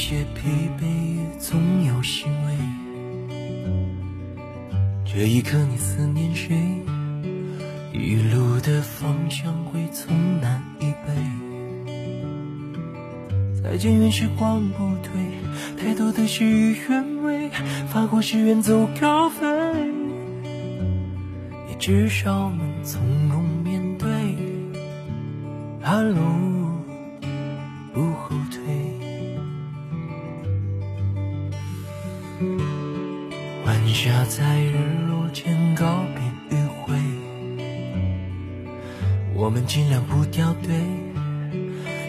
些疲惫，也总有欣慰。这一刻，你思念谁？一路的方向会从南以北。再见，原是换不退，太多的事与愿违。发过誓远走高飞，也至少能从容面对。哈晚霞在日落前告别余晖，我们尽量不掉队，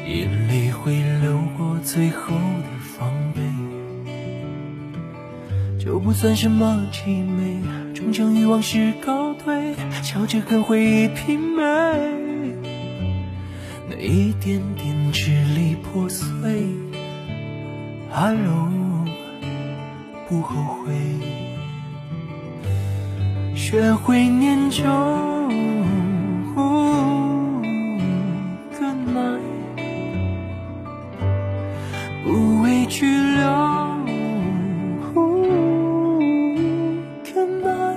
眼泪会流过最后的防备，就不算什么凄美，终将与往事告退，笑着跟回忆媲美，那一点点支离破碎，Hello。不后悔，学会念旧，Good night，不畏去留，Good night，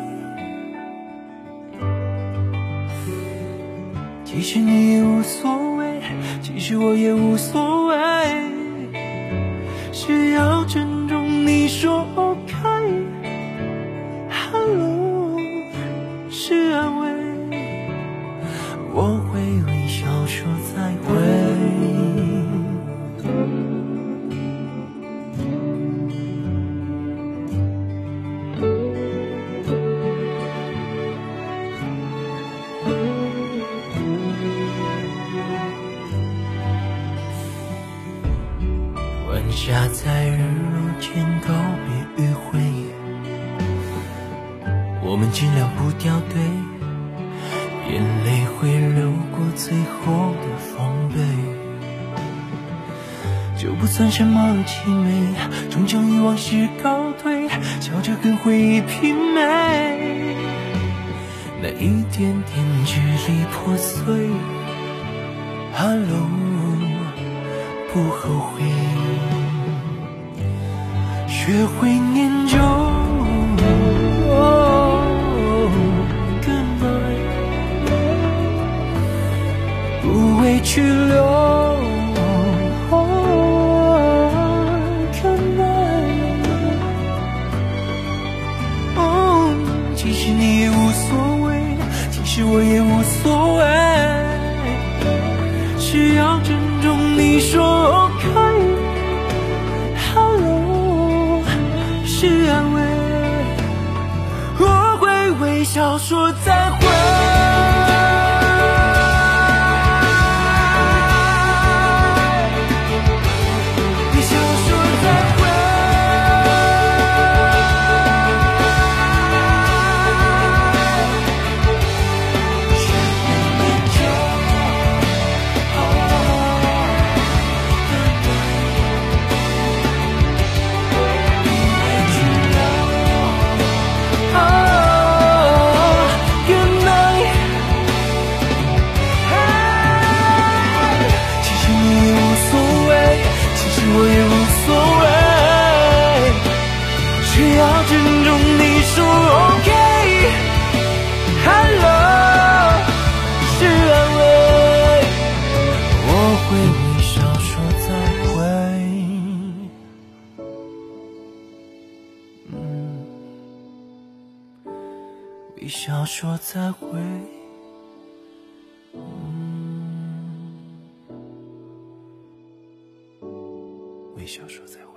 其实你无所谓，其实我也无所谓，需要珍重你说。我晚霞在日落前告别余晖，我们尽量不掉队。眼泪会流过最后的防备，就不算什么凄美，终将与往事告退，笑着跟回忆媲美，那一点点支离破碎，Hello，不后悔，学会念旧。也无所谓。需要珍重你说 OK，Hello，是安慰。我会微笑说再会。微笑说再会，微笑说再会。